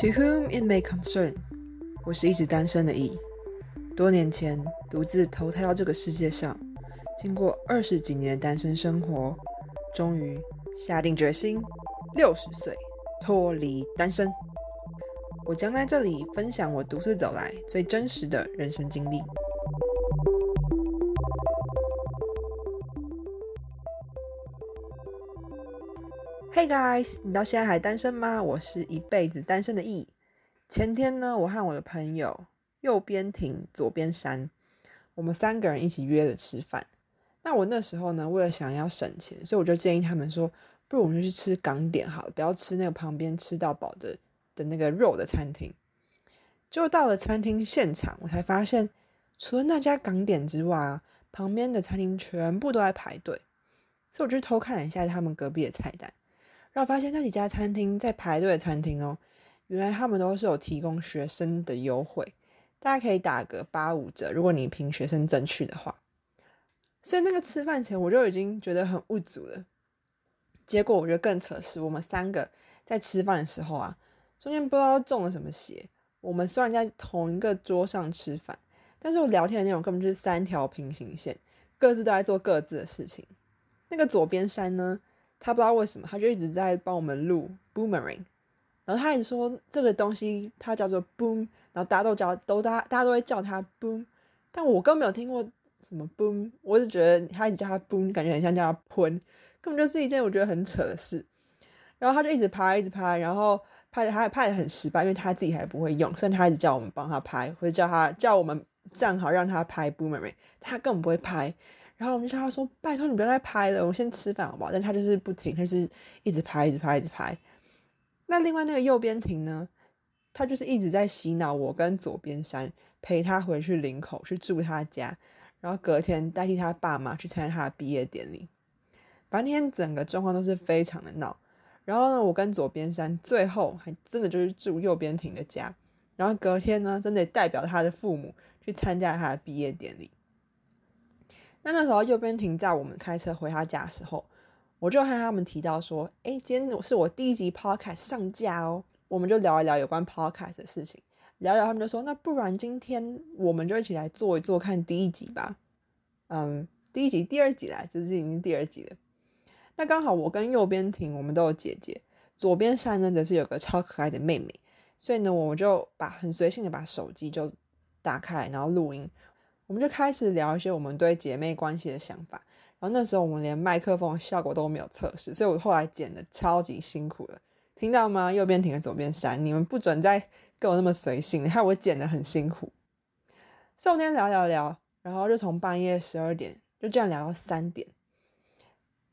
To whom it may concern，我是一直单身的 E。多年前独自投胎到这个世界上，经过二十几年的单身生活，终于下定决心，六十岁脱离单身。我将在这里分享我独自走来最真实的人生经历。Hey guys，你到现在还单身吗？我是一辈子单身的 E。前天呢，我和我的朋友右边亭、左边山，我们三个人一起约了吃饭。那我那时候呢，为了想要省钱，所以我就建议他们说，不如我们就去吃港点好了，不要吃那个旁边吃到饱的的那个肉的餐厅。就到了餐厅现场，我才发现，除了那家港点之外，旁边的餐厅全部都在排队。所以我就偷看了一下他们隔壁的菜单。然后发现那几家餐厅在排队的餐厅哦，原来他们都是有提供学生的优惠，大家可以打个八五折，如果你凭学生证去的话。所以那个吃饭钱我就已经觉得很物足了。结果我觉得更扯是，我们三个在吃饭的时候啊，中间不知道中了什么邪。我们虽然在同一个桌上吃饭，但是我聊天的内容根本就是三条平行线，各自都在做各自的事情。那个左边山呢？他不知道为什么，他就一直在帮我们录 boomerang，然后他也说这个东西它叫做 boom，然后大家都叫都大大家都会叫它 boom，但我根本没有听过什么 boom，我是觉得他一直叫它 boom，感觉很像叫它喷，根本就是一件我觉得很扯的事。然后他就一直拍，一直拍，然后拍的他拍的很失败，因为他自己还不会用，所以他一直叫我们帮他拍，或者叫他叫我们站好让他拍 boomerang，他根本不会拍。然后我们就叫他说：“拜托你不要再拍了，我先吃饭好不好？”但他就是不停，他是一直拍，一直拍，一直拍。那另外那个右边亭呢，他就是一直在洗脑我跟左边山陪他回去林口去住他家，然后隔天代替他爸妈去参加他的毕业典礼。反正那天整个状况都是非常的闹。然后呢，我跟左边山最后还真的就是住右边亭的家，然后隔天呢，真的代表他的父母去参加他的毕业典礼。那那时候右边停在我们开车回他家的时候，我就和他们提到说：“哎，今天是我第一集 podcast 上架哦。”我们就聊一聊有关 podcast 的事情，聊聊他们就说：“那不然今天我们就一起来做一做看第一集吧。”嗯，第一集、第二集来，这是已经第二集了。那刚好我跟右边停，我们都有姐姐，左边山呢则是有个超可爱的妹妹，所以呢，我们就把很随性的把手机就打开，然后录音。我们就开始聊一些我们对姐妹关系的想法，然后那时候我们连麦克风效果都没有测试，所以我后来剪的超级辛苦了，听到吗？右边停，左边删，你们不准再跟我那么随性，害我剪的很辛苦。所以我那天聊聊聊，然后就从半夜十二点就这样聊到三点，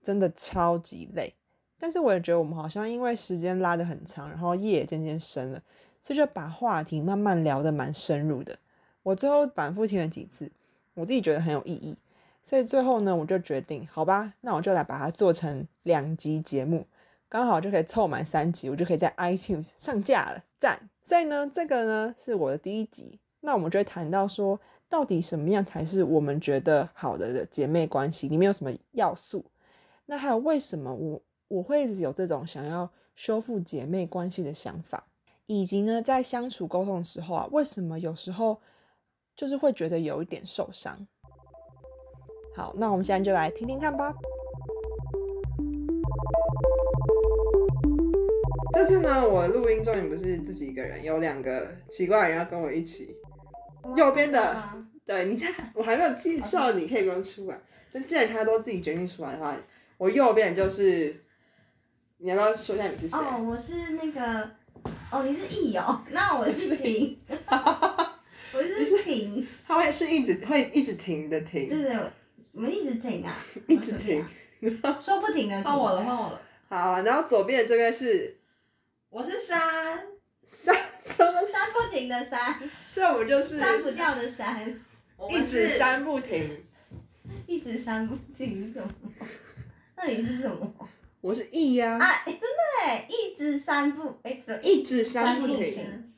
真的超级累。但是我也觉得我们好像因为时间拉得很长，然后夜也渐渐深了，所以就把话题慢慢聊得蛮深入的。我最后反复听了几次，我自己觉得很有意义，所以最后呢，我就决定，好吧，那我就来把它做成两集节目，刚好就可以凑满三集，我就可以在 iTunes 上架了，赞！所以呢，这个呢是我的第一集，那我们就会谈到说，到底什么样才是我们觉得好的姐妹关系，里面有什么要素？那还有为什么我我会有这种想要修复姐妹关系的想法，以及呢，在相处沟通的时候啊，为什么有时候？就是会觉得有一点受伤。好，那我们现在就来听听看吧。这次呢，我录音终于不是自己一个人，有两个奇怪的人要跟我一起。右边的，对你看，我还没有介绍，你可以不用出来。那既然他都自己决定出来的话，我右边就是你要不要说一下你是谁？哦，我是那个，哦，你是易哦，那我是 婷。停，它会是一直会一直停的停。对对，我们一直停啊，一直停，说不停的。换我了，换我了。好，然后左边的这个是，我是山，山什么山不停的山，所以我们就是删不掉的山，一直删不停，一直删不停什么？那你是什么？我是 E 呀。啊，真的哎，一直删不哎，一直删不停。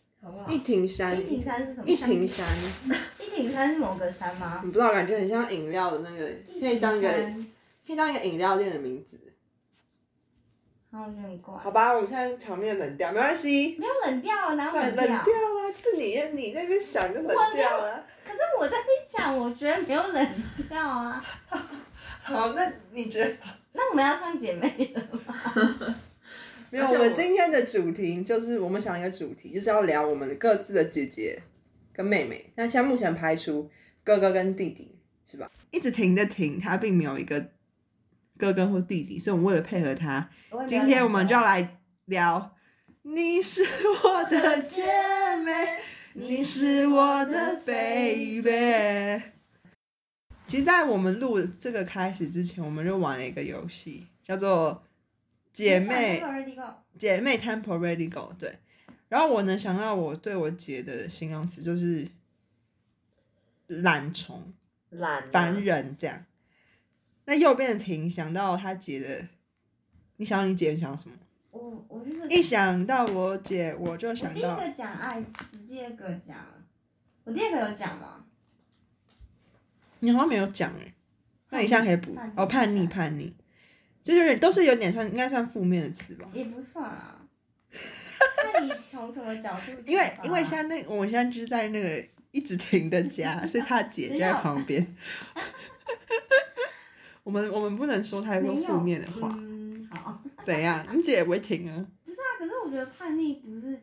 一挺山，一挺山是什么？一挺山，一挺山是某个山吗？你不知道，感觉很像饮料的那个，可以当一个，可以当一个饮料店的名字。然后我觉得很怪。好吧，我们现在场面冷掉，没关系，没有冷掉，哪有冷冷掉？冷掉啊，就是你你那边想就冷掉了。可是我在讲，我觉得没有冷掉啊。好，那你觉得？那我们要唱姐妹了吗？没有，我们今天的主题就是我们想一个主题，就是要聊我们各自的姐姐跟妹妹。那现在目前排除哥哥跟弟弟，是吧？一直停的停，他并没有一个哥哥或弟弟，所以我们为了配合他，今天我们就要来聊。你是我的姐妹，你是我的 baby。其实，在我们录这个开始之前，我们就玩了一个游戏，叫做姐妹姐妹 Temple Ready Go。对，然后我能想到我对我姐的形容词就是懒虫、懒烦人这样。那右边的婷想到她姐的，你想到你姐想到什么？我我就是一想到我姐，我就想到第一个讲爱吃，第二个讲，我第二个有讲吗？你好像没有讲哎，那你现在可以补哦，叛逆叛逆，这就是都是有点算应该算负面的词吧。也不算啊。那你从什么角度？因为因为现在那我现在就是在那个一直停的家，所以他姐就在旁边。我们我们不能说太多负面的话，嗯，好，怎样？你姐也不会停啊。不是啊，可是我觉得叛逆不是。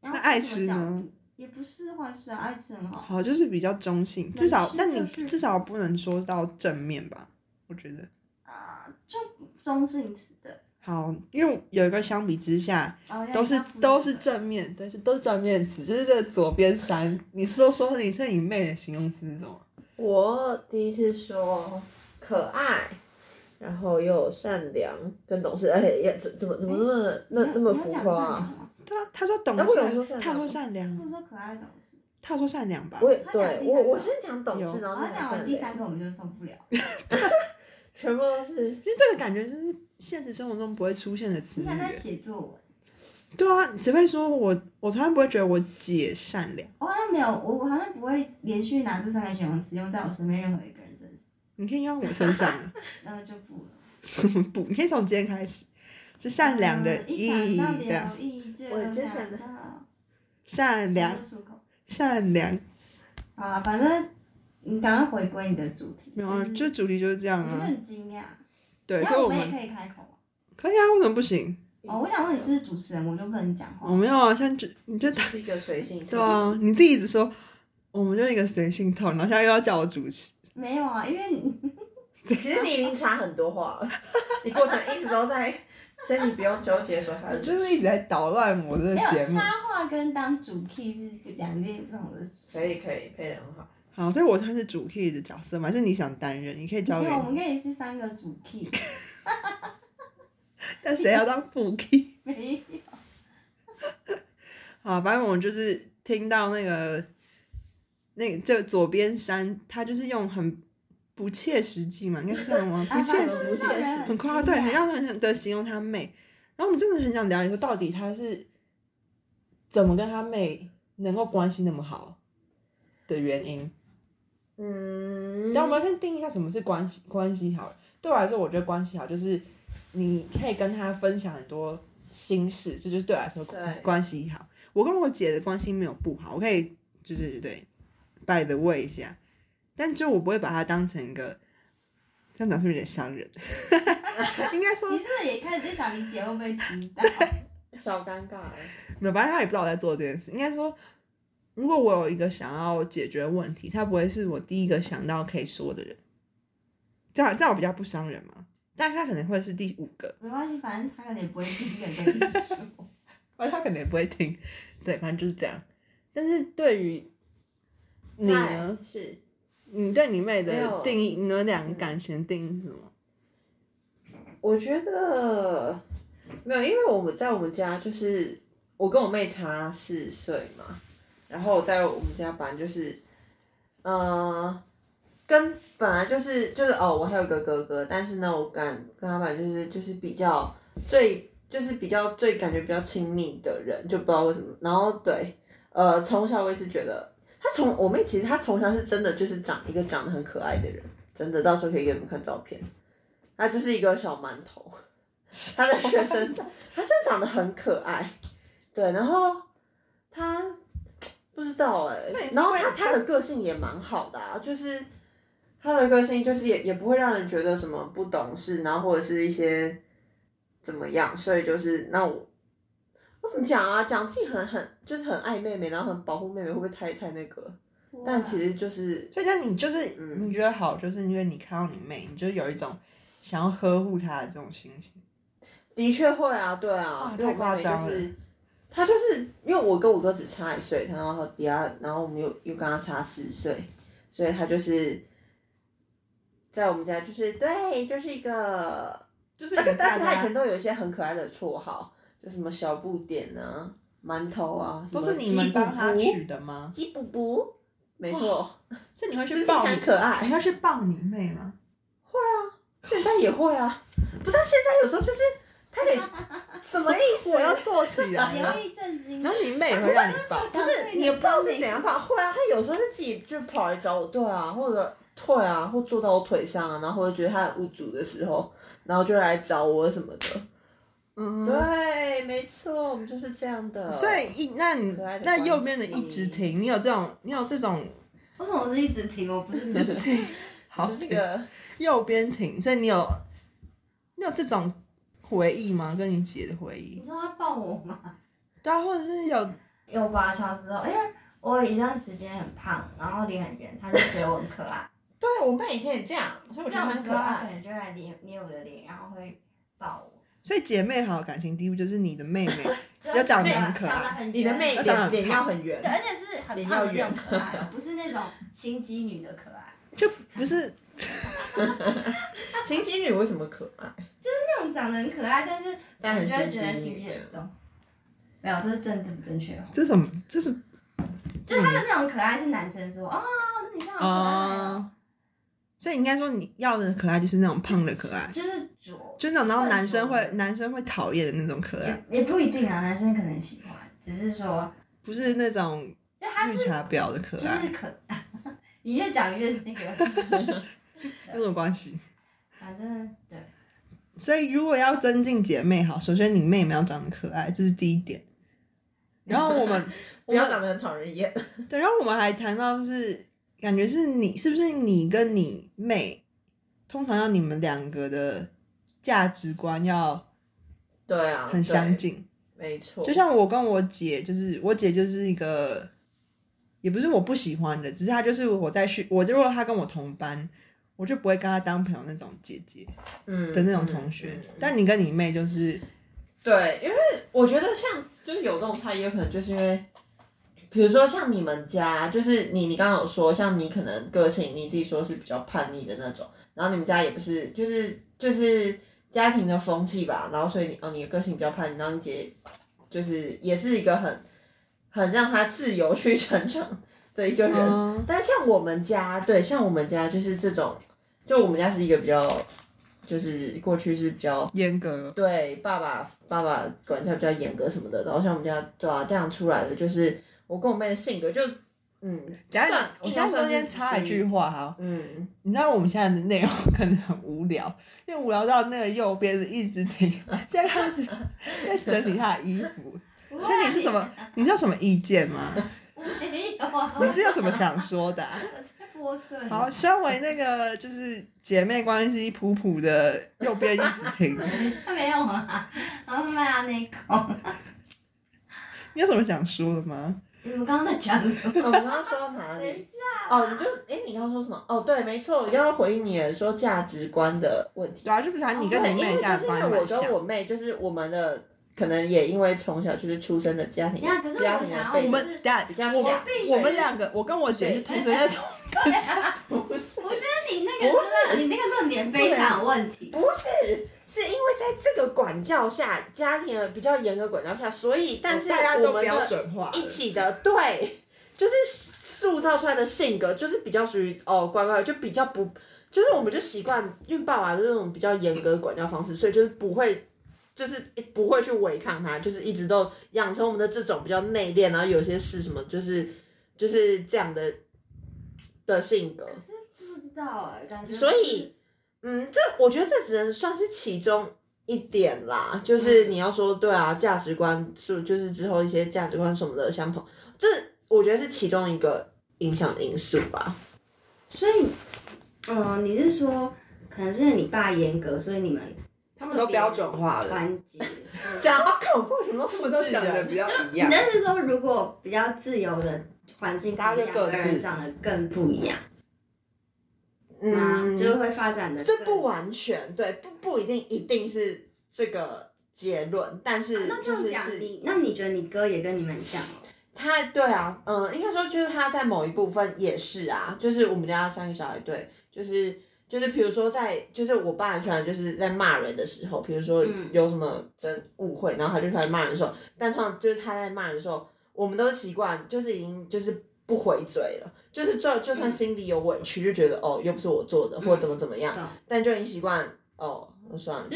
那那爱吃呢？也不是坏事啊，爱吃很好。好，就是比较中性，至少吃但你至少不能说到正面吧？我觉得中性词的，好，因为有一个相比之下，哦都是都是正面，但是都是正面词，就是这左边山。你说说你对你妹的形容词是什么？我第一次说可爱，然后又善良跟懂事，哎呀怎怎么怎么那么那那么浮夸啊？对啊，他说懂事，他说善良，不说可爱懂事，他说善良吧？我也对我我先讲懂事，然后然后讲再讲善良，完第三个我们就受不了。全部都是因为这个感觉就是现实生活中不会出现的词语你想在。写作文？对啊，谁会说我？我从来不会觉得我姐善良。我好像没有，我我好像不会连续拿这三个形容词用在我身边任何一个人身上，你可以用我身上 那，就不了。什么不？你可以从今天开始，是善良的嗯意一想到这样，留意就我善良。善良。啊，反正你赶快回归你的主题。没有啊，是就主题就是这样啊。很惊讶。对，所以我们也可以开口吗？可以啊，为什么不行？哦，我想问你是不是主持人，我就不能讲话。我没有啊，像就你就打是一个随性。对啊，你自己一直说我们就一个随性套，然后现在又要叫我主持。没有啊，因为你 其实你已经插很多话了，你过程一直都在，所以你不用纠结说他就是一直在捣乱我这没有个节目。插话跟当主 key 是两件不同的事。可以可以配的很好。好，所以我算是主 key 的角色嘛？还是你想担任？你可以交给我们你。可以是三个主 key。但谁要当副 key？没有。好，反正我们就是听到那个那个这左边山，他就是用很不切实际嘛，应该是这样吗？不切实际，很夸对，很让人的形容他妹。然后我们真的很想了解说，到底他是怎么跟他妹能够关系那么好的原因。嗯，然后我们先定义一下什么是关系关系好。对我来说，我觉得关系好就是你可以跟他分享很多心事，这就是对我来说对关系好。我跟我姐的关系没有不好，我可以就是对，by the way 一下，但就我不会把它当成一个，这样讲是不是有点伤人？应该说你是不是也开始在想你姐会不会知道？小尴尬了。没有，反正他也不知道我在做这件事。应该说，如果我有一个想要解决问题，他不会是我第一个想到可以说的人。这样这样我比较不伤人嘛，但他可能会是第五个，没关系，反正他可能也不会听一个跟你说。而他可能也不会听。对，反正就是这样。但是对于你呢？是你对你妹的定义，你们两个感情定义是什么？我觉得没有，因为我们在我们家就是我跟我妹差四岁嘛，然后在我们家本来就是，呃，跟本来就是就是哦，我还有一个哥哥，但是呢，我感跟他本来就是就是比较最就是比较最感觉比较亲密的人，就不知道为什么，然后对，呃，从小我也是觉得他从我妹其实她从小是真的就是长一个长得很可爱的人，真的，到时候可以给你们看照片。她就是一个小馒头，他的学生长，他真的长得很可爱，对，然后他不知道哎、所以你是然后他他的个性也蛮好的啊，就是他的个性就是也也不会让人觉得什么不懂事，然后或者是一些怎么样，所以就是那我我怎么讲啊？讲自己很很就是很爱妹妹，然后很保护妹妹，会不会太太那个？但其实就是所以，那你就是嗯你觉得好，就是因为你看到你妹，你就有一种想要呵护她的这种心情。的确会啊，对啊太夸张了是她就是因为我跟我哥只差一岁，然后比他，然后我们又又跟他差四岁，所以他就是在我们家就是对，就是一个，就是但是他以前前都有一些很可爱的绰号，就什么小不点啊、馒头啊，都是你们帮他取的吗？鸡补补，没错，是你会 去抱你很可爱你会去抱你妹吗？会啊现在也会啊，不是、啊、现在有时候就是他得什么意思？我要坐起来了流。利震惊然。后你妹也会让你抱，不是，你也不知道是怎样放，会啊，他有时候就自己就跑来找我，对啊，或者退啊，或坐到我腿上啊，然后或者觉得他很无助的时候，然后就来找我什么的。嗯，对，没错，我们就是这样的。所以一那你那右关边的一直停，你有这种你有这种为什么我是一直停？我不是就是停，好就是个右边停，所以你有你有这种回忆吗？跟你姐的回忆你？说他抱我吗？对啊，或者是有有吧，小时候，因为我有一段时间很胖，然后脸很圆，他就觉得我很可爱。对我妹以前也这样，所以我这觉得种时候他可爱可。能就会来捏捏我的脸，然后会抱我。所以姐妹好的感情第一步就是你的妹妹 要长得很可爱长得很你的妹圆要长得很脸脸要很圆对，，而且是很胖的那种可爱哦，不是那种心机女的可爱。就不是 心机女为什么可爱？就是那种长得很可爱，但是但很心机女的。机很重。没有，这是正正不正确哦。这是什么？这是就是他的那种可爱是男生说啊，你这样好可爱哦，所以应该说你要的可爱就是那种胖的可爱，就是拙，就那种然后男生会男生会讨厌的那种可爱，也也不一定啊，男生可能喜欢，只是说不是那种绿茶婊的可就是爱，可，你越讲越那个，有什么关系？反正对，所以如果要增进姐妹好，首先你妹妹要长得可爱，这是第一点。然后我们 不要长得很讨人厌。对，然后我们还谈到是感觉是你是不是你跟你妹，通常要你们两个的价值观要对啊，很相，近。没错。就像我跟我姐，就是我姐就是一个，也不是我不喜欢的，只是她就是我在学，我如果她跟我同班，我就不会跟她当朋友那种姐姐嗯的那种同学。嗯嗯嗯但你跟你妹就是，对，因为我觉得像就是有这种差异，有可能就是因为，比如说像你们家，就是你你刚刚有说，像你可能个性你自己说是比较叛逆的那种，然后你们家也不是，就是就是家庭的风气吧，然后所以你哦你的个性比较叛逆，然后你姐就是也是一个很很让她自由去 成长的一个人，嗯，但像我们家，对，像我们家就是这种，就我们家是一个比较，就是过去是比较严格，对爸爸爸爸管教比较严格什么的，然后像我们家对啊这样出来的，就是我跟我妹的性格就嗯，等一下算我现在中间插一句，话哈，嗯，你知道我们现在的内容可能很无聊，因为无聊到那个右边的一直停，现在开始 在整理他的衣服。所所以你是什么？你是有什么意见吗？我没有啊，你是有什么想说的啊、好，身为那个就是姐妹关系普普的右边一直停，他没有啊，然后卖他那口。你有什么想说的吗？你们刚刚在讲什么？我们刚刚说到哪 等一里？下，哦，你就哎，你刚刚说什么？哦，对，没错，我刚刚回应你的说价值观的问题。对啊，就是谈你跟对，你因为妹价值就是因为我跟。我妹，就是我们的可能也因为从小就是出生的家庭家庭的背景我我们等下比较我们像我们两个，我跟我姐是同生在同，我觉得你那个真的，你那个论点非常有问题。不是，是因为在这个管教下，家庭的比较严格管教下，所以但是大家都标我们的准化一起的对，就是塑造出来的性格就是比较属于哦乖乖，就比较不，就是我们就习惯，因为爸爸的那种比较严格的管教方式，所以就是不会。就是不会去违抗他，就是一直都养成我们的这种比较内敛，然后有些事什么就是就是这样的的性格。可是不知道哎，感觉所以，嗯，这我觉得这只能算是其中一点啦，就是你要说对啊，价值观是就是之后一些价值观什么的相同，这我觉得是其中一个影响的因素吧。所以，嗯、你是说，可能是你爸严格，所以你们他们都标准化了，团结。讲好恐怖，什么都复制的比。较一你样。的是说，如果比较自由的环境，大家就各自人长得更不一样吗？嗯，就会发展的这不完全对，不不一定一定是这个结论，但是啊那这就是是样那你觉得你哥也跟你们很像哦？他对啊，嗯，应该说就是他在某一部分也是啊，就是我们家三个小孩对，就是就是比如说在就是我爸很喜欢就是在骂人的时候，比如说嗯有什么真误会，然后他就出来骂人的时候，但通常就是他在骂人的时候，我们都习惯就是已经就是不回嘴了，就是就就算心里有委屈，就觉得哦又不是我做的，或者怎么怎么样，懂但就已经习惯哦，那算了，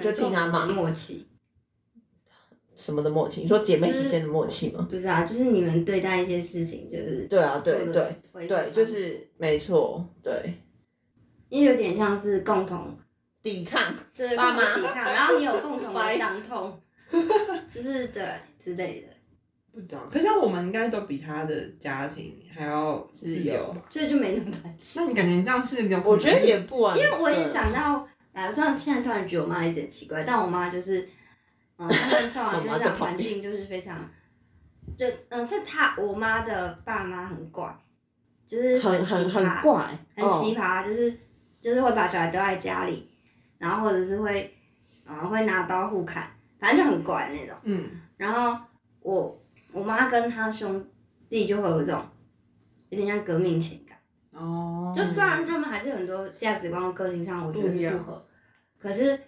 就听他骂默契，什么的默契？你说姐妹之间的默契吗？不是啊？就是你们对待一些事情，就是对啊，对对对，就是没错，对，因为有点像是共同抵抗，对爸妈共同抵抗，然后你有共同的伤痛，就是对之类的，不知道，可是我们应该都比他的家庭还要自自由由吧？所以就没那么团结。那你感觉你这样是比较？我觉得也不完，因为我也想到，哎，虽然现在突然觉得我妈一直很奇怪，但我妈就是，嗯，他们从小生长环境就是非常，就嗯，是她我妈的爸妈很怪，就是很奇很很葩，怪，很哦奇葩，就是就是会把小孩丢在家里，然后或者是会，嗯，会拿刀互砍，反正就很怪那种。嗯，然后我我妈跟她兄弟就会有一种有点像革命情感。哦，就虽然他们还是很多价值观和个性上，我觉得是不合，可是，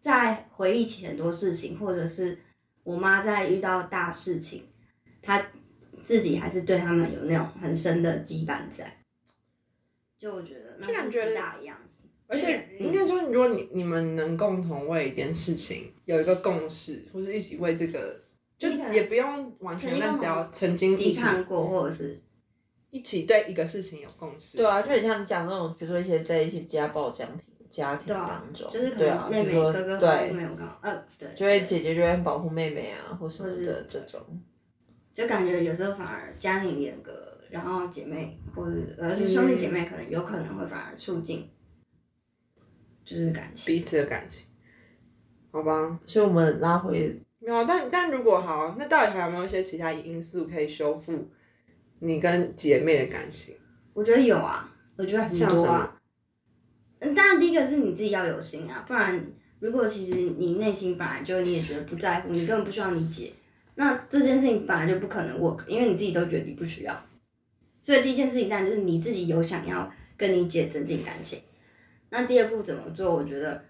在回忆起很多事情，或者是我妈在遇到大事情，她自己还是对他们有那种很深的羁绊在。就我觉得那就感觉大的样子。而且嗯应该说，如果你你们能共同为一件事情有一个共识，或是一起为这个，就也不用完全，但只要曾经一抵起抗过，或者是一起对一个事情有共识，对啊，就很像讲那种，比如说一些在一些家暴家庭家庭当中，就是可对啊，能妹妹、哥哥、对没有刚好，呃，对，就会姐姐就会保护妹妹啊，或什么的这种。就感觉有时候反而家庭严格，然后姐妹或者呃是兄弟姐妹，可能有可能会反而促进，就是感情。彼此的感情，好吧？所以我们拉回没有，但但如果好，那到底还有没有一些其他因素可以修复你跟姐妹的感情？我觉得有啊，我觉得很像什么多啊。嗯，当然第一个是你自己要有心啊，不然如果其实你内心本来就你也觉得不在乎，你根本不需要你姐，那这件事情本来就不可能 work，因为你自己都觉得你不需要。所以第一件事情当然就是你自己有想要跟你姐增进感情。那第二步怎么做？我觉得，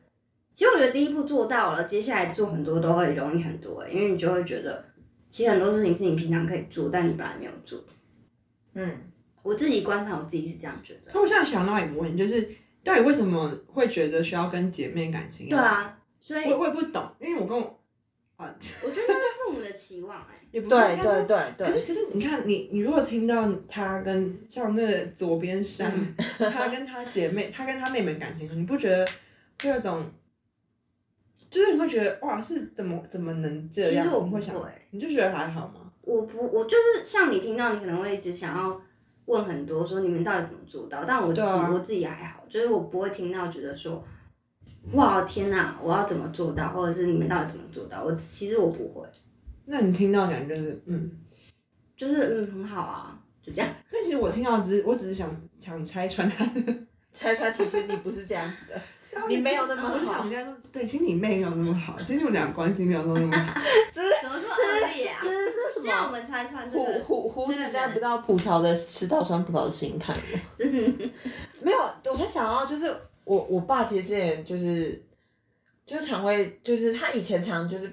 其实我觉得第一步做到了，接下来做很多都会容易很多、欸，因为你就会觉得，其实很多事情是你平常可以做，但你本来没有做。嗯，我自己观察我自己是这样觉得。可我现在想到一个问题，就是到底为什么会觉得需要跟姐妹感情？对，啊，所以我我也不懂，因为我跟我啊，我觉得那是父母的期望哎、也不是对对对对，可是可是你看你你如果听到他跟像那个左边山，他跟他姐妹，他跟他妹妹感情好，你不觉得会有种，就是你会觉得哇是怎么怎么能这样？其实我不你会想会，你就觉得还好吗？我不，我就是像你听到，你可能会一直想要问很多，说你们到底怎么做到？但我自己、对啊我自己还好，就是我不会听到觉得说，哇天哪，我要怎么做到，或者是你们到底怎么做到？我其实我不会，那你听到感觉就是嗯，就是嗯很好啊，就这样。但其实我听到只是我只是想想拆穿他的，猜猜其实你不是这样子的，你没有那么我就好想跟他说，对，其实你妹没有那么好，其实你们俩关系没有那么好。怎么说恶劣啊这？是这是什这样我？们拆穿这胡个，胡胡子摘不到葡萄的吃到酸葡萄的心态吗？没有，我才想到，就是我我爸其实之前就是就是常会，就是他以前常就是，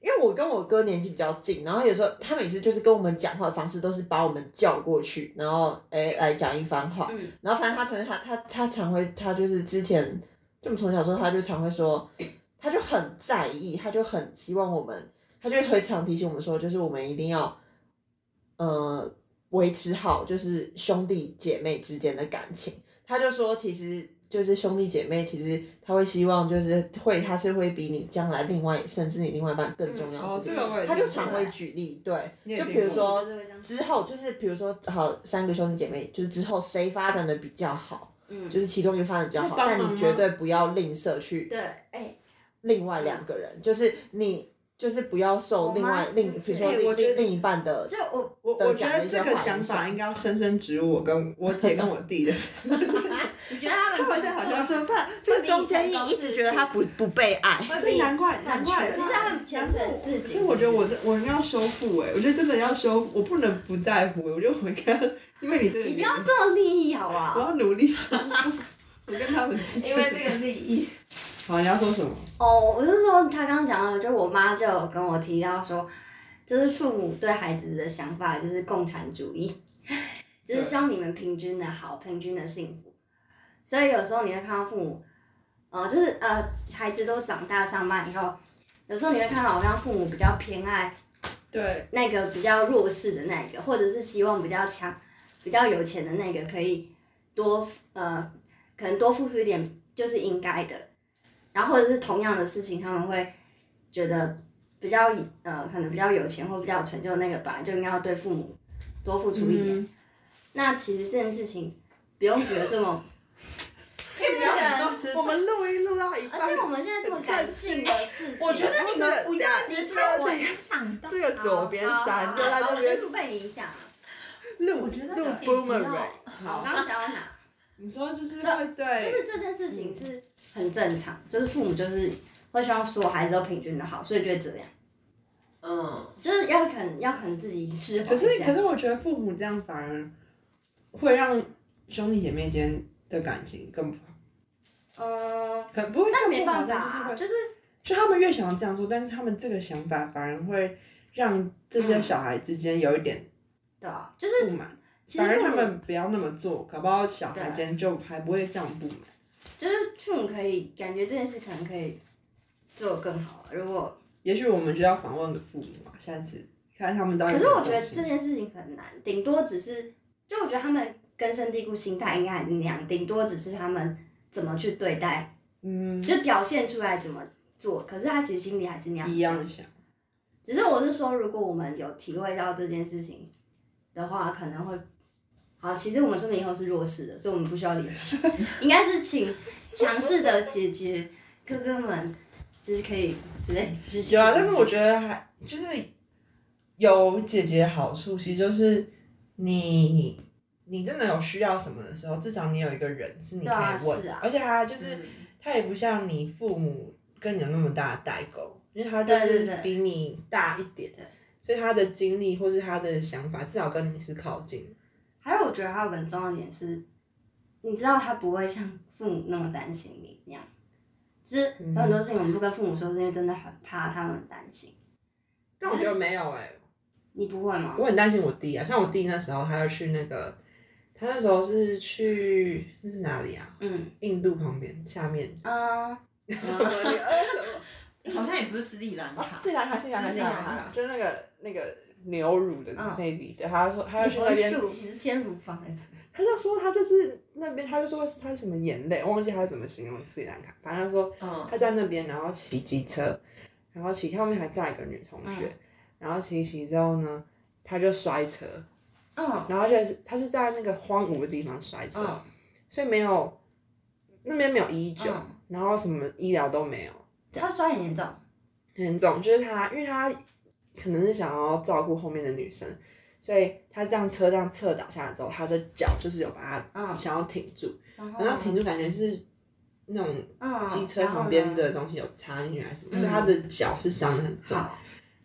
因为我跟我哥年纪比较近，然后有时候他每次就是跟我们讲话的方式都是把我们叫过去，然后哎来讲一番话，嗯然后反正他从他他他常会他就是之前就我们从小时候他就常会说，他就很在意，他就很希望我们，他就会常提醒我们说，就是我们一定要呃维持好就是兄弟姐妹之间的感情。他就说，其实就是兄弟姐妹，其实他会希望就是会他是会比你将来另外甚至你另外一半更重要的哦。这个我他就常会举例，对，就比如说之后就是比如说好三个兄弟姐妹，就是之后谁发展的比较好，嗯，就是其中一个发展比较好，但你绝对不要吝啬去对，哎，另外两个人，就是你就是不要受另外另比如说另另另一半的就我我我觉得这个想法应该要深深植入我跟我姐跟我弟的。觉得他们他们现在好像怎么办？这个中间一一直觉得他不不被爱，所以难怪难怪，可是他们前程似锦。可是我觉得我这我应该要修复哎，我觉得真的要修复，我不能不在乎，我觉得我应该要，因为你这个你不要这么利益好不我？要努力修复我跟他们因为这个利益。好，你要说什么？哦，我是说他刚刚讲到，就我妈就跟我提到说，就是父母对孩子的想法就是共产主义，就是希望你们平均的好，平均的幸福。所以有时候你会看到父母，呃，就是呃，孩子都长大上班以后，有时候你会看到好像父母比较偏爱对，那个比较弱势的那个，或者是希望比较强、比较有钱的那个可以多呃，可能多付出一点就是应该的。然后或者是同样的事情，他们会觉得比较呃，可能比较有钱或比较有成就的那个，本来就应该要对父母多付出一点。嗯那其实这件事情不用觉得这么，我们录音录到一半，而且我们现在这么感性的事情，我觉得你们不要直被我影响到。这个左边山好就在好好这边我就不被你影响了。录我觉得录这个 boomerang。我好，刚刚讲到哪？你说就是对会对，就是这件事情是很正常，就是父母就是会希望所有孩子都平均的好，所以就会这样，嗯，就是要肯要肯自己释怀可是可是我觉得父母这样反而会让兄弟姐妹间的感情更不好，嗯，可能不会那没办法啊，就是会就是就他们越想要这样做，但是他们这个想法反而会让这些小孩之间有一点对啊，就是不满，其实反而他们不要那么做，搞不好小孩间就还不会这样不满。就是父母可以感觉这件事可能可以做更好啊，如果也许我们就要访问个父母嘛，下次看他们到底。可是我觉得这件事情很难，顶多只是就我觉得他们根深蒂固心态应该还是那样，顶多只是他们怎么去对待，嗯就表现出来怎么做，可是他其实心里还是那样想一样想，只是我是说，如果我们有体会到这件事情的话，可能会好。其实我们说明以后是弱势的，所以我们不需要理解，应该是请强势的姐姐哥哥们，就是可以之类支持。有啊，但是我觉得还就是有姐姐的好处，其实就是你你真的有需要什么的时候，至少你有一个人是你可以问，而且他就是、嗯他也不像你父母跟你有那么大的代沟，因为他就是比你大一点，对所以他的经历或是他的想法，至少跟你是靠近。还有，我觉得还有个很重要的点是，你知道他不会像父母那么担心你那样。就是有很多事情我们不跟父母说，是因为真的很怕他们担心。但我觉得没有哎、你不会吗？我很担心我弟啊，像我弟那时候，他要去那个，他那时候是去那是哪里啊？嗯。印度旁边下面。嗯，什么？你呃什么？好像也不是斯里兰卡，斯里兰卡，斯里兰卡，斯里兰卡，就是那个那个牛乳的嗯那里，对，他说他要去那你边，乳你是先乳房还是？他就说他就是那边，他就说是他是什么眼泪，我忘记他怎么形容斯里兰卡，反正他说嗯。他在那边，然后骑机车，然后骑后面还载一个女同学，嗯。然后骑一骑之后呢，他就摔车，嗯。然后就是他是在那个荒芜的地方摔车，嗯。所以没有那边没有医救，嗯然后什么医疗都没有，他摔很严重。很严重，就是他因为他可能是想要照顾后面的女生，所以他这样车这样侧倒下来之后，他的脚就是有把他嗯想要挺住，然后然后挺住感觉是那种嗯，机车旁边的东西有插进去还是什么，嗯所以他的脚是伤的很重。好，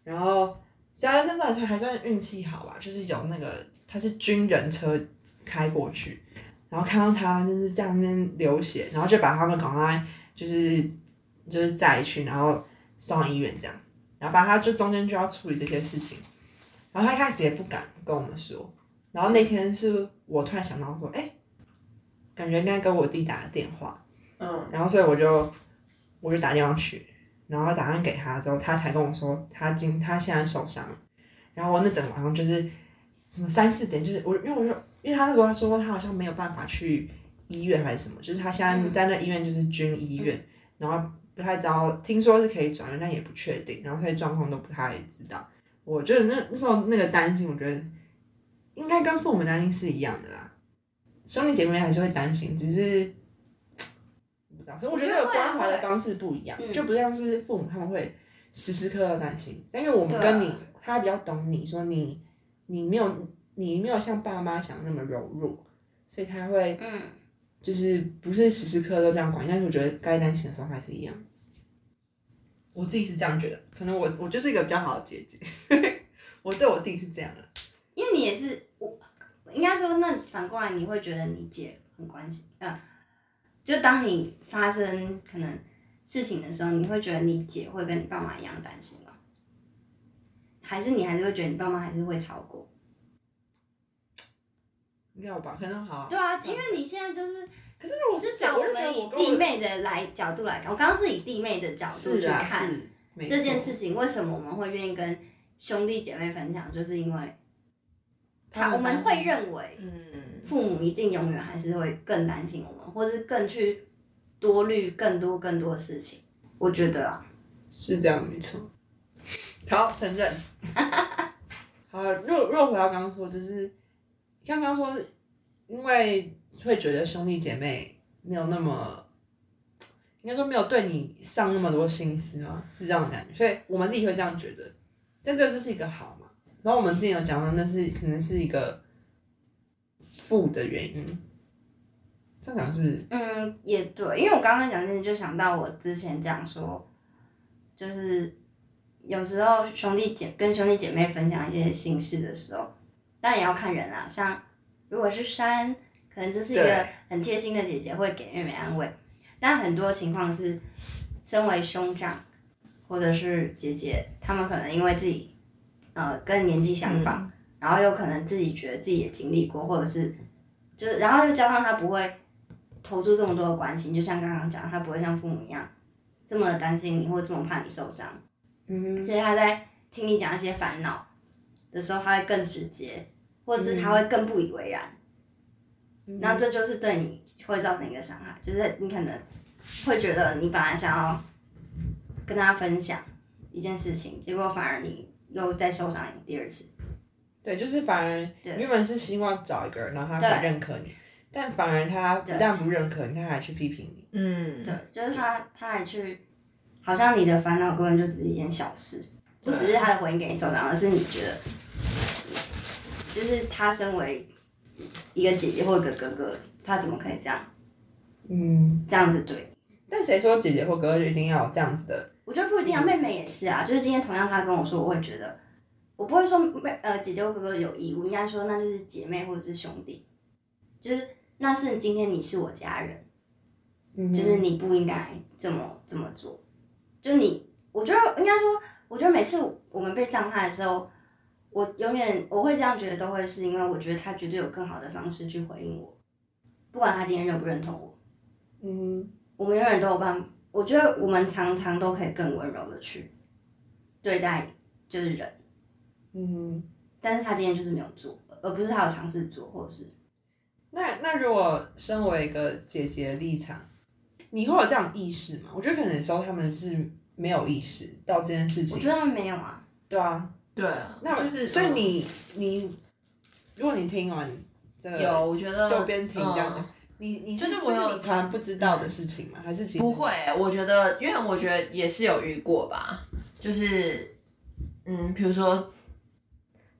然后虽然那时候还算运气好吧，就是有那个他是军人车开过去，然后看到他就是在那边流血，然后就把他们赶快就是就是载去，然后送到医院这样，然后把他就中间就要处理这些事情，然后他一开始也不敢跟我们说，然后那天是我突然想到说，哎、感觉应该跟我弟打个电话，嗯。然后所以我就我就打电话去，然后打电话给他之后，他才跟我说他今他现在受伤了，然后我那整个晚上就是什么三四点，就是我因为我说因为他那时候他说他好像没有办法去医院还是什么，就是他现在嗯在那医院就是军医院，然后不太知道，听说是可以转院，但也不确定，然后所以状况都不太知道。我觉得那那时候那个担心，我觉得应该跟父母担心是一样的啦，兄弟姐妹还是会担心，只是 不知道。可是我觉得这个关怀的方式不一样，嗯就不像是父母他们会时时刻刻担心，但因为我们跟你，他比较懂你说你你没有你没有像爸妈想的那么柔弱，所以他会嗯，就是不是时时刻刻都这样管，但是我觉得该担心的时候还是一样。我自己是这样觉得，可能我我就是一个比较好的姐姐，我对我弟是这样的。因为你也是我，应该说，那反过来你会觉得你姐很关心，呃，就当你发生可能事情的时候，你会觉得你姐会跟你爸妈一样担心吗？还是你还是会觉得你爸妈还是会超过？应该有吧？可能好。对啊，因为你现在就是可是我就觉少我们以弟妹的来角度来看，我刚刚是以弟妹的角度去看这件事情，为什么我们会愿意跟兄弟姐妹分享，就是因为他他我们会认为嗯，父母一定永远还是会更担心我们，或是更去多虑更多更多事情。我觉得啊，是这样，没错。好，承认。好，若若回到刚刚说，就是刚刚说因为会觉得兄弟姐妹没有那么，应该说没有对你上那么多心思吗？是这样的感觉，所以我们自己会这样觉得。但这就是一个好嘛。然后我们之前有讲到，那是可能是一个负的原因。这样讲是不是？嗯，也对，因为我刚刚讲这些，就想到我之前讲说，就是有时候兄弟姐跟兄弟姐妹分享一些心事的时候，当然也要看人啊。像如果是山，可能这是一个很贴心的姐姐，会给妹妹安慰。但很多情况是，身为兄长或者是姐姐，他们可能因为自己呃跟年纪相仿，然后又可能自己觉得自己也经历过，或者是就是，然后又加上他不会投注这么多的关心，就像刚刚讲，他不会像父母一样这么的担心你，或这么怕你受伤，嗯所以他在听你讲一些烦恼的时候，他会更直接，或者是他会更不以为然。哼，然后这就是对你会造成一个伤害，就是你可能会觉得你本来想要跟他分享一件事情，结果反而你又再受伤第二次。对，就是反而原本是希望找一个人，然后他不认可你，但反而他不但不认可你，他还去批评你。嗯，对，就是他他还去，好像你的烦恼根本就只是一件小事，不只是他的回应给你受伤，而是你觉得，就是他身为一个姐姐或者一个哥哥，他怎么可以这样嗯，这样子对？但谁说姐姐或哥哥就一定要有这样子的？我觉得不一定啊，妹妹也是啊。就是今天同样她跟我说，我会觉得，我不会说妹呃姐姐或哥哥有义务，应该说那就是姐妹或者是兄弟，就是那是今天你是我家人，嗯就是你不应该这么这么做。就你，我觉得应该说，我觉得每次我们被伤害的时候，我永远我会这样觉得，都会是因为我觉得他绝对有更好的方式去回应我，不管他今天认不认同我，嗯我们永远都有办法。我觉得我们常常都可以更温柔的去对待就是人，嗯，但是他今天就是没有做，而不是他有尝试做，或者是那那如果身为一个姐姐的立场，你会有这样意识吗？我觉得可能有时候他们是没有意识到这件事情我觉。得他们没有啊。对啊，对啊，那就是所以嗯你你，如果你听完这个有，我觉得右边听这样嗯讲，你你就是我是你突然不知道的事情吗？还是其实不会，我觉得，因为我觉得也是有遇过吧，就是，嗯，比如说，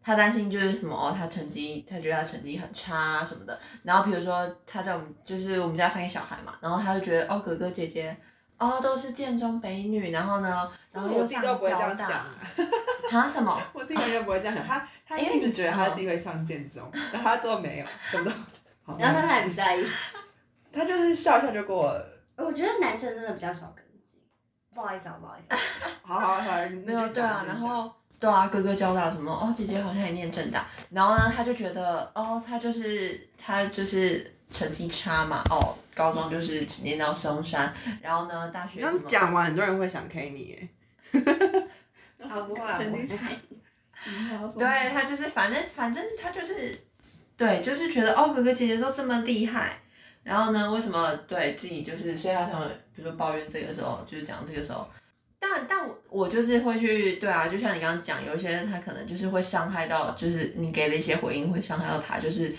他担心就是什么哦，他成绩，他觉得他成绩很差啊什么的，然后比如说他在我们就是我们家三个小孩嘛，然后他就觉得哦哥哥姐姐哦都是建中北女，然后呢，然后我又上弟都不会这交大样想啊，啊什么？我弟完全不会这样想，他 他一直觉得他自己会上建中，然后他最后没有，什么都。然后他也不在意。他就是笑笑就过了。我觉得男生真的比较少跟进，不好意思啊，不好意思。好好好，没有对啊，然后对啊，哥哥交大什么哦，姐姐好像也念正大，然后呢，他就觉得哦，他就是他就是成绩差嘛，哦，高中就是只念到松山，然后呢，大学你刚什么讲完，很多人会想 K 你耶。好，不会成绩差。对他就是反正反正他就是对，就是觉得哦，哥哥姐姐都这么厉害，然后呢，为什么对自己就是，所以他想，比如说抱怨这个时候，就是讲这个时候，但但我就是会去，对啊，就像你刚刚讲，有些人他可能就是会伤害到，就是你给的一些回应会伤害到他，就是。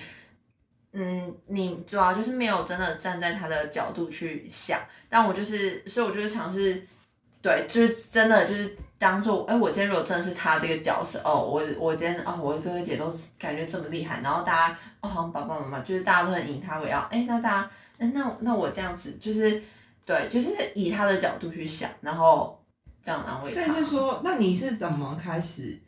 嗯，你对啊，就是没有真的站在他的角度去想，但我就是，所以我就是尝试，对，就是真的就是当做，哎，我今天如果真的是他这个角色，哦，我我今天哦，我的哥哥姐都感觉这么厉害，然后大家哦，好像爸爸妈妈就是大家都很以他为傲，哎，那大家，哎，那那我这样子就是，对，就是以他的角度去想，然后这样安慰所以。是说，那你是怎么开始，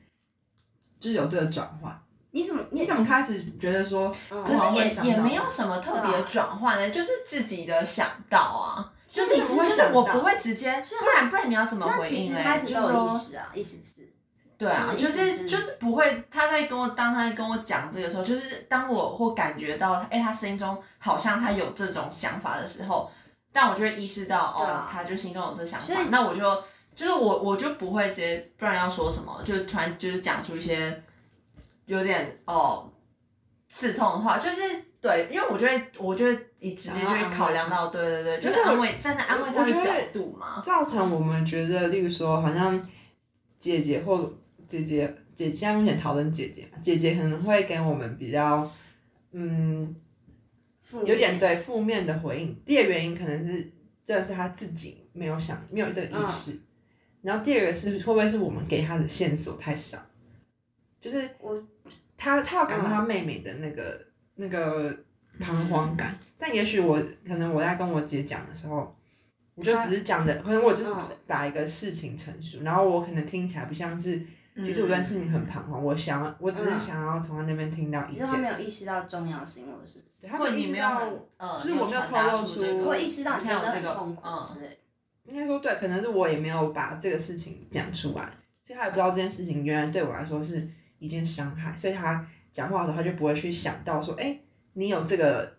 就是有这个转换？你怎么你你怎么开始觉得说，嗯。可是也也没有什么特别转换呢，就是自己的想到啊，就是就是我不会直接，不然不然你要怎么回应嘞？他一直都有就是说意识啊，意思是，对啊，就就是就是不会，他在跟我当他在跟我讲这个时候，就是当我或感觉到，哎、他心中好像他有这种想法的时候，但我就会意识到，哦他就心中有这想，法那我就就是我我就不会直接，不然要说什么，就突然就是讲出一些有点哦刺痛的话，就是对，因为我就会我就会一直接就会考量到，对对对，就是安慰站在安慰他的角度嘛，造成我们觉得，例如说，好像姐姐或姐姐姐，现在目前讨论姐姐嘛，姐姐可能会给我们比较，嗯，负有点对负面的回应。第二个原因可能是真的是他自己没有想，没有这个意识。然后第二个是会不会是我们给他的线索太少？就是我他他要感到他妹妹的那个、那个彷徨感，但也许我可能我在跟我姐讲的时候，我就只是讲的，可能我就是嗯。把一个事情陈述，然后我可能听起来不像是，其实我对事情很彷徨，我想要我只是嗯。想要从他那边听到意见他没，有意识到重要性，或者是对他没意识到没有很，呃，就是我没有传达透露出出这个，或意识到你真的现在有这个很痛苦嗯。之类的。应该说对，可能是我也没有把这个事情讲出来，所以他也不知道这件事情原来对我来说是一件伤害，所以他讲话的时候他就不会去想到说，哎、你有这个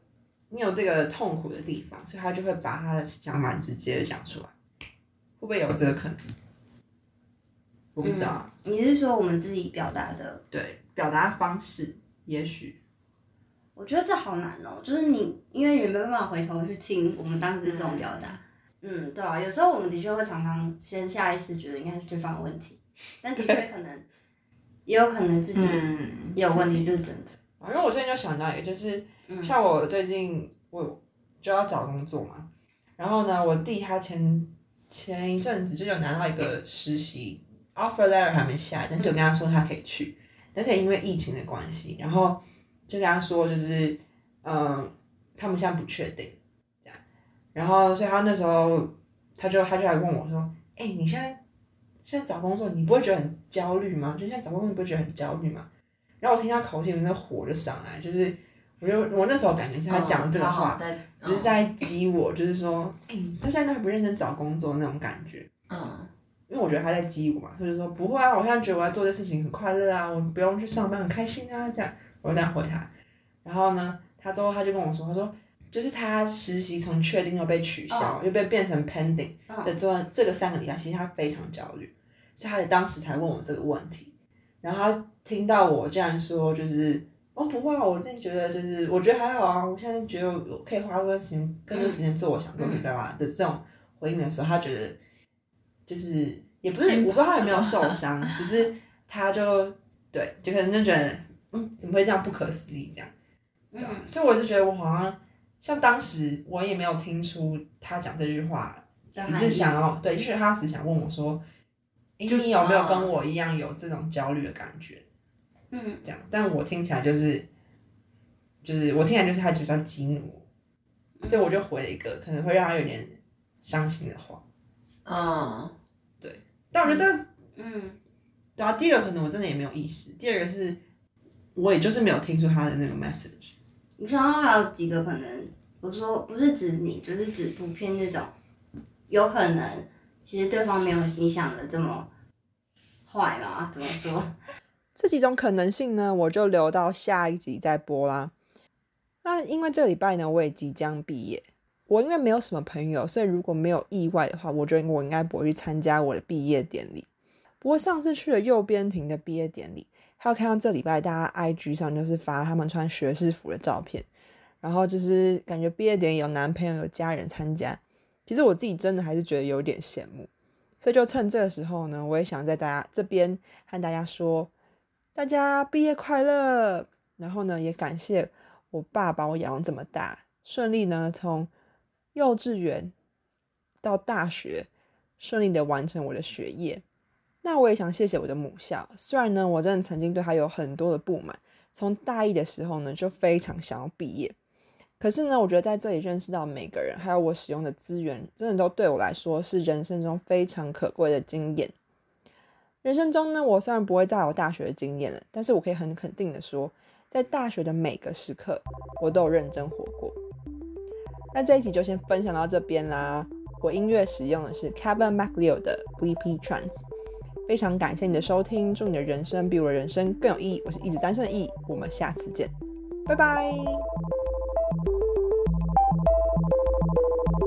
你有这个痛苦的地方，所以他就会把他的想法直接的讲出来，会不会有这个可能？我不知道啊，你是说我们自己表达的？对，表达方式也许我觉得这好难哦，就是你因为你没办法回头去听我们当时这种表达。嗯，对啊，有时候我们的确会常常先下意识觉得应该是对方有问题，但的确可能也有可能自己嗯，也有问题，这是真的。啊，因为我现在就想到一个，就是嗯像我最近我就要找工作嘛，然后呢，我弟他前前一阵子就有拿到一个实习 offer letter 还没下，但是我跟他说他可以去，但是也因为疫情的关系，然后就跟他说就是嗯，他们现在不确定然后所以他那时候他就他就来问我说，哎、你现在现在找工作你不会觉得很焦虑吗？就现在找工作你不会觉得很焦虑吗？然后我听他口气，那火就上来，就是我就我那时候感觉是他讲这个话，在只是在激我，就是说，哎、他现在都还不认真找工作那种感觉。嗯因为我觉得他在激我嘛，所以就说不会啊，我现在觉得我在做这事情很快乐啊，我不用去上班很开心啊，这样我就这样回他。然后呢，他之后他就跟我说，他说就是他实习从确定又被取消，又被变成 pending 嗯的这这个三个礼拜，其实他非常焦虑，所以他当时才问我这个问题。然后他听到我这样说，就是哦不会啊，我真的觉得就是我觉得还好啊，我现在觉得我可以花更多时间更多时间做我想做的事干嘛的？这种回应的时候，他觉得就是也不是我不知道他有没有受伤，只是他就对，就可能就觉得嗯怎么会这样不可思议这样，对啊嗯，所以我就觉得我好像像当时我也没有听出他讲这句话，只是想要对，就是他只想问我说，诶就你有没有嗯跟我一样有这种焦虑的感觉？嗯，这样，但我听起来就是，就是我听起来就是他就是在激怒我，所以我就回了一个可能会让他有点伤心的话。嗯，但我觉得这个，嗯，对啊，第二个可能我真的也没有意识，第二个是，我也就是没有听出他的那个 message。你想到还有几个可能，我说不是指你，就是指普遍那种，有可能其实对方没有你想的这么坏嘛？怎么说？这几种可能性呢，我就留到下一集再播啦。那因为这礼拜呢，我也即将毕业，我因为没有什么朋友，所以如果没有意外的话，我觉得我应该不会去参加我的毕业典礼。不过上次去了右边亭的毕业典礼，还有看到这礼拜大家 IG 上就是发他们穿学士服的照片，然后就是感觉毕业典礼有男朋友有家人参加，其实我自己真的还是觉得有点羡慕，所以就趁这个时候呢，我也想在大家这边和大家说，大家毕业快乐，然后呢也感谢我爸把我养这么大，顺利呢从幼稚园到大学顺利的完成我的学业。那我也想谢谢我的母校，虽然呢，我真的曾经对他有很多的不满，从大一的时候呢，就非常想要毕业。可是呢，我觉得在这里认识到每个人，还有我使用的资源，真的都对我来说是人生中非常可贵的经验。人生中呢，我虽然不会再有大学的经验了，但是我可以很肯定的说，在大学的每个时刻，我都有认真活过。那这一集就先分享到这边啦。我音乐使用的是 Kevin MacLeod 的 Bleepy Trance。非常感谢你的收听，祝你的人生比我的人生更有意义。我是一直单身的意义，我们下次见，拜拜。